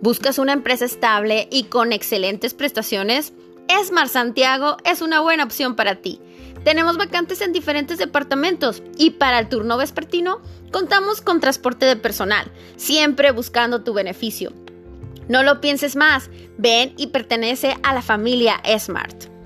¿Buscas una empresa estable y con excelentes prestaciones? Esmar Santiago es una buena opción para ti. Tenemos vacantes en diferentes departamentos y para el turno vespertino contamos con transporte de personal, siempre buscando tu beneficio. No lo pienses más, ven y pertenece a la familia Smart.